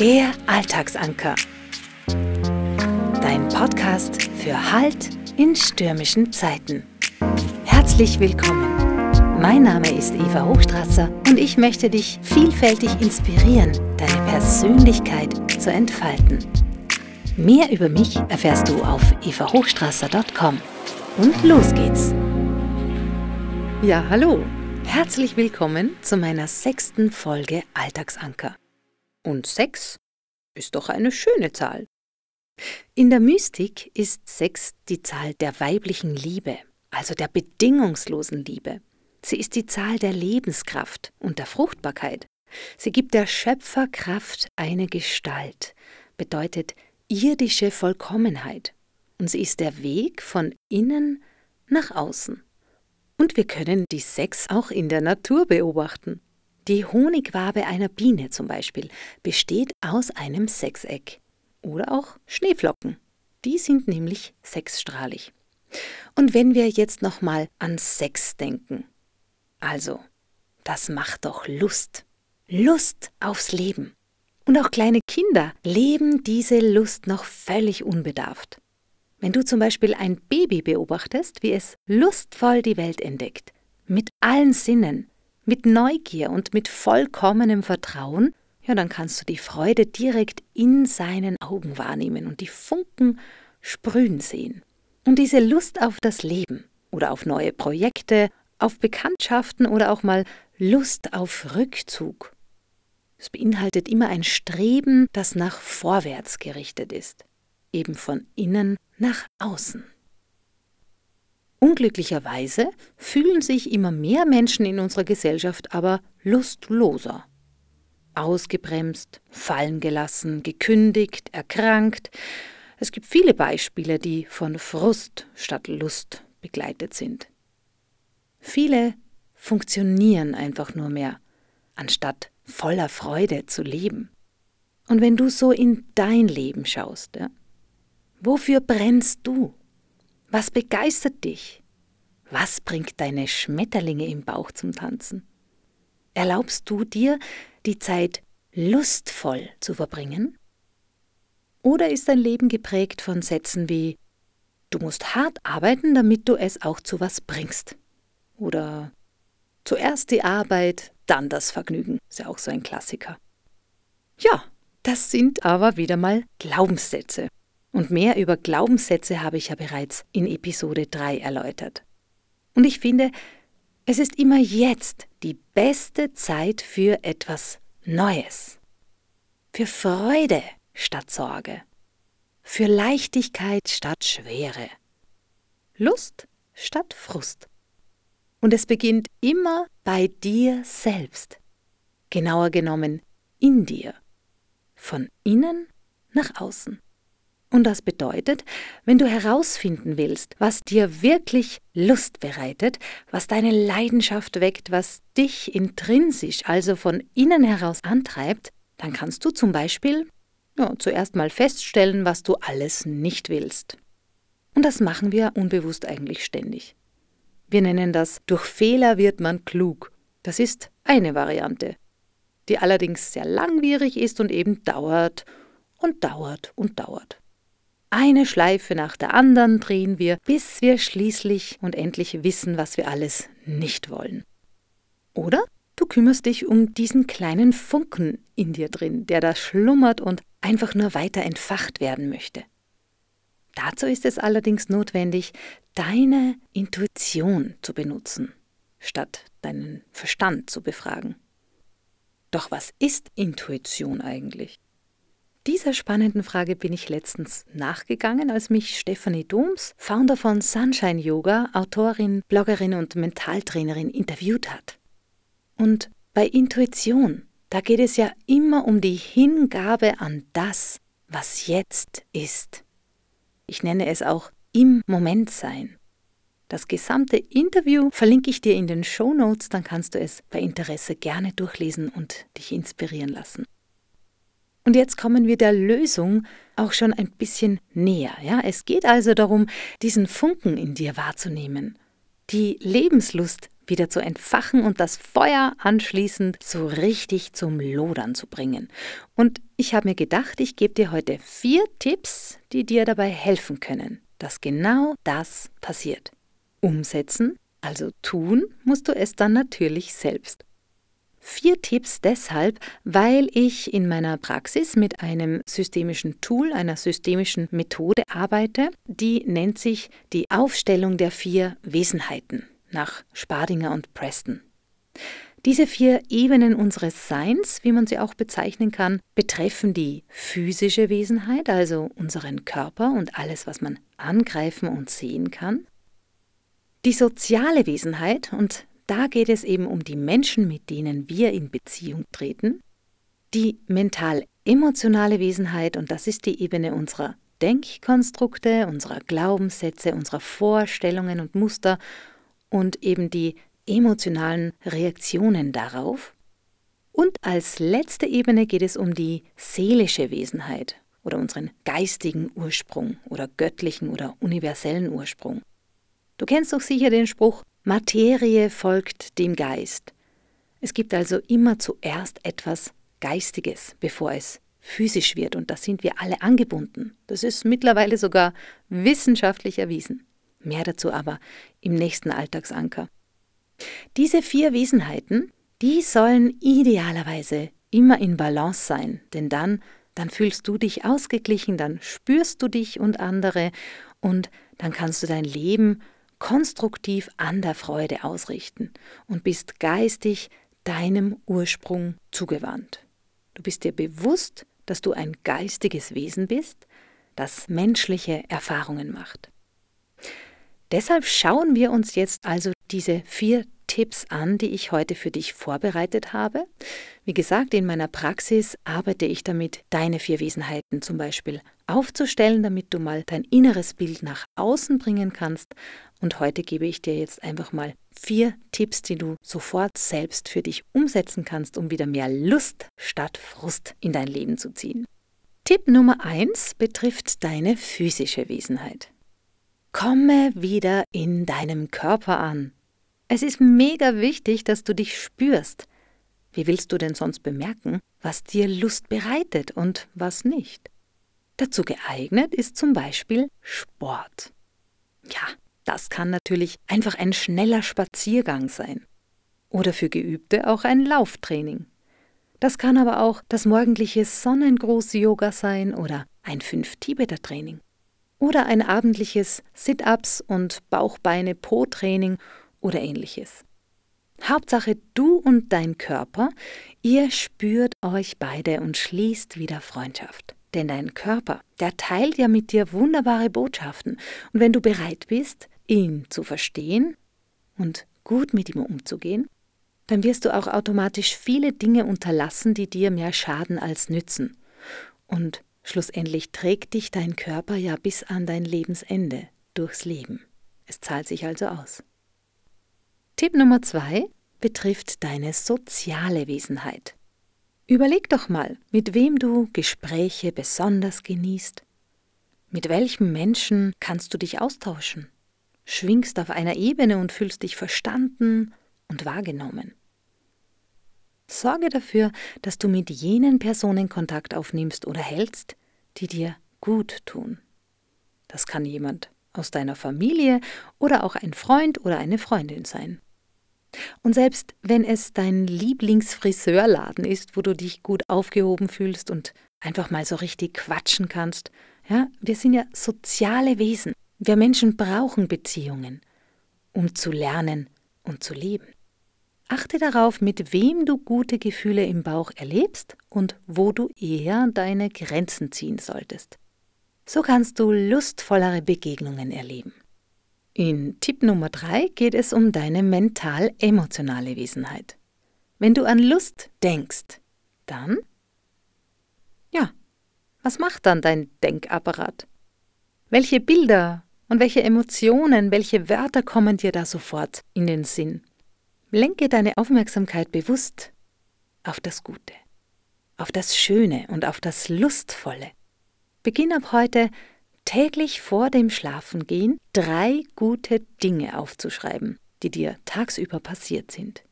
Der Alltagsanker. Dein Podcast für Halt in stürmischen Zeiten. Herzlich willkommen. Mein Name ist Eva Hochstrasser und ich möchte dich vielfältig inspirieren, deine Persönlichkeit zu entfalten. Mehr über mich erfährst du auf evahochstrasser.com. Und los geht's! Ja, hallo! Herzlich willkommen zu meiner sechsten Folge Alltagsanker. Und sechs ist doch eine schöne Zahl. In der Mystik ist sechs die Zahl der weiblichen Liebe, also der bedingungslosen Liebe. Sie ist die Zahl der Lebenskraft und der Fruchtbarkeit. Sie gibt der Schöpferkraft eine Gestalt, bedeutet irdische Vollkommenheit. Und sie ist der Weg von innen nach außen. Und wir können die Sechs auch in der Natur beobachten. Die Honigwabe einer Biene zum Beispiel besteht aus einem Sechseck. Oder auch Schneeflocken. Die sind nämlich sechsstrahlig. Und wenn wir jetzt nochmal an Sex denken. Also, das macht doch Lust. Lust aufs Leben. Und auch kleine Kinder leben diese Lust noch völlig unbedarft. Wenn du zum Beispiel ein Baby beobachtest, wie es lustvoll die Welt entdeckt, mit allen Sinnen, mit Neugier und mit vollkommenem Vertrauen, ja, dann kannst du die Freude direkt in seinen Augen wahrnehmen und die Funken sprühen sehen. Und diese Lust auf das Leben oder auf neue Projekte, auf Bekanntschaften oder auch mal Lust auf Rückzug. Es beinhaltet immer ein Streben, das nach vorwärts gerichtet ist eben von innen nach außen. Unglücklicherweise fühlen sich immer mehr Menschen in unserer Gesellschaft aber lustloser. Ausgebremst, fallen gelassen, gekündigt, erkrankt. Es gibt viele Beispiele, die von Frust statt Lust begleitet sind. Viele funktionieren einfach nur mehr, anstatt voller Freude zu leben. Und wenn du so in dein Leben schaust, ja, Wofür brennst du? Was begeistert dich? Was bringt deine Schmetterlinge im Bauch zum Tanzen? Erlaubst du dir, die Zeit lustvoll zu verbringen? Oder ist dein Leben geprägt von Sätzen wie Du musst hart arbeiten, damit du es auch zu was bringst? Oder Zuerst die Arbeit, dann das Vergnügen, ist ja auch so ein Klassiker. Ja, das sind aber wieder mal Glaubenssätze. Und mehr über Glaubenssätze habe ich ja bereits in Episode 3 erläutert. Und ich finde, es ist immer jetzt die beste Zeit für etwas Neues. Für Freude statt Sorge. Für Leichtigkeit statt Schwere. Lust statt Frust. Und es beginnt immer bei dir selbst. Genauer genommen in dir. Von innen nach außen. Und das bedeutet, wenn du herausfinden willst, was dir wirklich Lust bereitet, was deine Leidenschaft weckt, was dich intrinsisch, also von innen heraus antreibt, dann kannst du zum Beispiel ja, zuerst mal feststellen, was du alles nicht willst. Und das machen wir unbewusst eigentlich ständig. Wir nennen das durch Fehler wird man klug. Das ist eine Variante, die allerdings sehr langwierig ist und eben dauert und dauert und dauert. Eine Schleife nach der anderen drehen wir, bis wir schließlich und endlich wissen, was wir alles nicht wollen. Oder du kümmerst dich um diesen kleinen Funken in dir drin, der da schlummert und einfach nur weiter entfacht werden möchte. Dazu ist es allerdings notwendig, deine Intuition zu benutzen, statt deinen Verstand zu befragen. Doch was ist Intuition eigentlich? Dieser spannenden Frage bin ich letztens nachgegangen, als mich Stephanie Doms, Founder von Sunshine Yoga, Autorin, Bloggerin und Mentaltrainerin, interviewt hat. Und bei Intuition, da geht es ja immer um die Hingabe an das, was jetzt ist. Ich nenne es auch im Moment sein. Das gesamte Interview verlinke ich dir in den Show Notes, dann kannst du es bei Interesse gerne durchlesen und dich inspirieren lassen. Und jetzt kommen wir der Lösung auch schon ein bisschen näher. Ja? Es geht also darum, diesen Funken in dir wahrzunehmen, die Lebenslust wieder zu entfachen und das Feuer anschließend so richtig zum Lodern zu bringen. Und ich habe mir gedacht, ich gebe dir heute vier Tipps, die dir dabei helfen können, dass genau das passiert. Umsetzen, also tun, musst du es dann natürlich selbst. Vier Tipps deshalb, weil ich in meiner Praxis mit einem systemischen Tool, einer systemischen Methode arbeite, die nennt sich die Aufstellung der vier Wesenheiten nach Spadinger und Preston. Diese vier Ebenen unseres Seins, wie man sie auch bezeichnen kann, betreffen die physische Wesenheit, also unseren Körper und alles, was man angreifen und sehen kann, die soziale Wesenheit, und da geht es eben um die Menschen, mit denen wir in Beziehung treten, die mental-emotionale Wesenheit, und das ist die Ebene unserer Denkkonstrukte, unserer Glaubenssätze, unserer Vorstellungen und Muster und eben die emotionalen Reaktionen darauf. Und als letzte Ebene geht es um die seelische Wesenheit oder unseren geistigen Ursprung oder göttlichen oder universellen Ursprung. Du kennst doch sicher den Spruch, Materie folgt dem Geist. Es gibt also immer zuerst etwas Geistiges, bevor es physisch wird, und da sind wir alle angebunden. Das ist mittlerweile sogar wissenschaftlich erwiesen. Mehr dazu aber im nächsten Alltagsanker. Diese vier Wesenheiten, die sollen idealerweise immer in Balance sein, denn dann, dann fühlst du dich ausgeglichen, dann spürst du dich und andere und dann kannst du dein Leben konstruktiv an der Freude ausrichten und bist geistig deinem Ursprung zugewandt. Du bist dir bewusst, dass du ein geistiges Wesen bist, das menschliche Erfahrungen macht. Deshalb schauen wir uns jetzt also diese vier Tipps an, die ich heute für dich vorbereitet habe. Wie gesagt, in meiner Praxis arbeite ich damit, deine vier Wesenheiten zum Beispiel aufzustellen, damit du mal dein inneres Bild nach außen bringen kannst. Und heute gebe ich dir jetzt einfach mal vier Tipps, die du sofort selbst für dich umsetzen kannst, um wieder mehr Lust statt Frust in dein Leben zu ziehen. Tipp Nummer eins betrifft deine physische Wesenheit. Komme wieder in deinem Körper an. Es ist mega wichtig, dass du dich spürst. Wie willst du denn sonst bemerken, was dir Lust bereitet und was nicht? Dazu geeignet ist zum Beispiel Sport. Ja, das kann natürlich einfach ein schneller Spaziergang sein. Oder für Geübte auch ein Lauftraining. Das kann aber auch das morgendliche Sonnengruß-Yoga sein oder ein Fünf-Tibeter-Training oder ein abendliches Sit-ups und Bauchbeine-Po-Training oder ähnliches. Hauptsache du und dein Körper, ihr spürt euch beide und schließt wieder Freundschaft. Denn dein Körper, der teilt ja mit dir wunderbare Botschaften. Und wenn du bereit bist, ihn zu verstehen und gut mit ihm umzugehen, dann wirst du auch automatisch viele Dinge unterlassen, die dir mehr schaden als nützen. Und Schlussendlich trägt dich dein Körper ja bis an dein Lebensende durchs Leben. Es zahlt sich also aus. Tipp Nummer zwei betrifft deine soziale Wesenheit. Überleg doch mal, mit wem du Gespräche besonders genießt. Mit welchem Menschen kannst du dich austauschen? Schwingst auf einer Ebene und fühlst dich verstanden und wahrgenommen. Sorge dafür, dass du mit jenen Personen Kontakt aufnimmst oder hältst, die dir gut tun. Das kann jemand aus deiner Familie oder auch ein Freund oder eine Freundin sein. Und selbst wenn es dein Lieblingsfriseurladen ist, wo du dich gut aufgehoben fühlst und einfach mal so richtig quatschen kannst, ja, wir sind ja soziale Wesen. Wir Menschen brauchen Beziehungen, um zu lernen und zu leben. Achte darauf, mit wem du gute Gefühle im Bauch erlebst und wo du eher deine Grenzen ziehen solltest. So kannst du lustvollere Begegnungen erleben. In Tipp Nummer 3 geht es um deine mental-emotionale Wesenheit. Wenn du an Lust denkst, dann? Ja, was macht dann dein Denkapparat? Welche Bilder und welche Emotionen, welche Wörter kommen dir da sofort in den Sinn? Lenke deine Aufmerksamkeit bewusst auf das Gute, auf das Schöne und auf das Lustvolle. Beginn ab heute täglich vor dem Schlafengehen drei gute Dinge aufzuschreiben, die dir tagsüber passiert sind.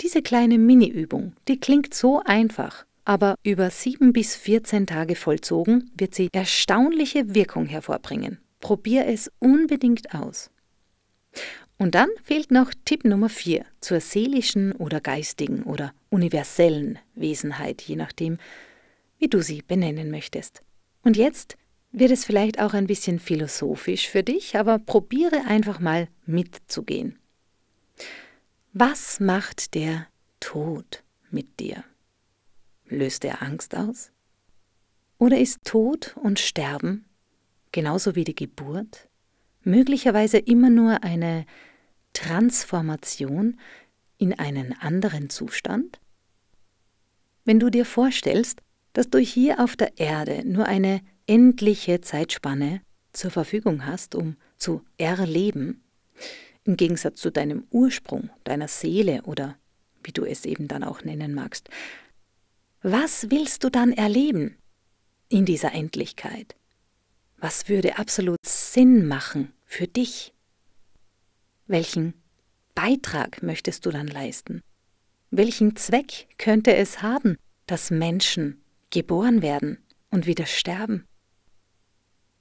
Diese kleine Mini-Übung, die klingt so einfach, aber über sieben bis 14 Tage vollzogen wird sie erstaunliche Wirkung hervorbringen. Probier es unbedingt aus. Und dann fehlt noch Tipp Nummer 4 zur seelischen oder geistigen oder universellen Wesenheit, je nachdem, wie du sie benennen möchtest. Und jetzt wird es vielleicht auch ein bisschen philosophisch für dich, aber probiere einfach mal mitzugehen. Was macht der Tod mit dir? Löst er Angst aus? Oder ist Tod und Sterben, genauso wie die Geburt, möglicherweise immer nur eine Transformation in einen anderen Zustand? Wenn du dir vorstellst, dass du hier auf der Erde nur eine endliche Zeitspanne zur Verfügung hast, um zu erleben, im Gegensatz zu deinem Ursprung, deiner Seele oder wie du es eben dann auch nennen magst. Was willst du dann erleben in dieser Endlichkeit? Was würde absolut Sinn machen für dich? Welchen Beitrag möchtest du dann leisten? Welchen Zweck könnte es haben, dass Menschen geboren werden und wieder sterben?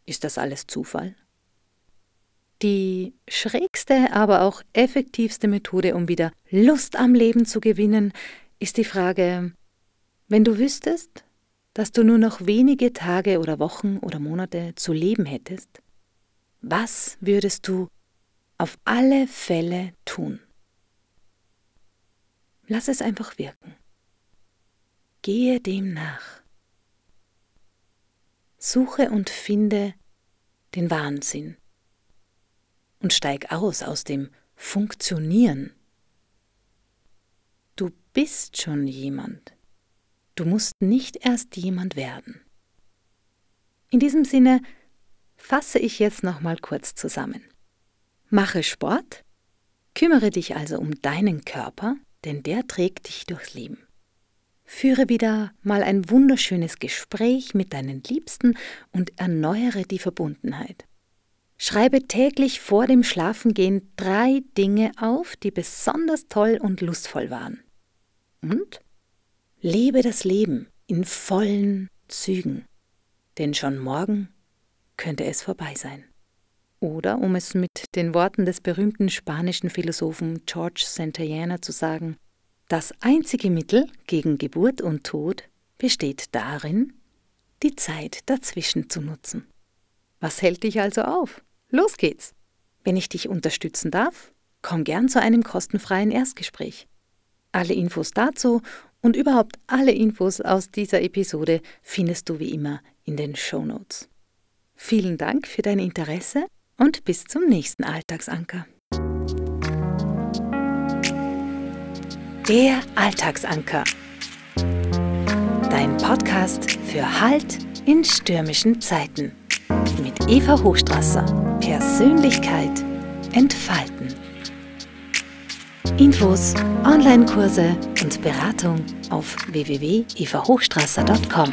Ist das alles Zufall? Die schrägste, aber auch effektivste Methode, um wieder Lust am Leben zu gewinnen, ist die Frage, wenn du wüsstest, dass du nur noch wenige Tage oder Wochen oder Monate zu leben hättest, was würdest du auf alle Fälle tun? Lass es einfach wirken. Gehe dem nach. Suche und finde den Wahnsinn und steig aus aus dem Funktionieren. Du bist schon jemand. Du musst nicht erst jemand werden. In diesem Sinne fasse ich jetzt noch mal kurz zusammen. Mache Sport, kümmere dich also um deinen Körper, denn der trägt dich durchs Leben. Führe wieder mal ein wunderschönes Gespräch mit deinen Liebsten und erneuere die Verbundenheit. Schreibe täglich vor dem Schlafengehen drei Dinge auf, die besonders toll und lustvoll waren. Und lebe das Leben in vollen Zügen, denn schon morgen könnte es vorbei sein. Oder, um es mit den Worten des berühmten spanischen Philosophen George Santayana zu sagen, das einzige Mittel gegen Geburt und Tod besteht darin, die Zeit dazwischen zu nutzen. Was hält dich also auf? Los geht's! Wenn ich dich unterstützen darf, komm gern zu einem kostenfreien Erstgespräch. Alle Infos dazu und überhaupt alle Infos aus dieser Episode findest du wie immer in den Show Notes. Vielen Dank für dein Interesse und bis zum nächsten Alltagsanker. Der Alltagsanker. Dein Podcast für Halt in stürmischen Zeiten. Mit Eva Hochstrasser. Persönlichkeit entfalten. Infos, Online-Kurse und Beratung auf www.evahochstrasser.com.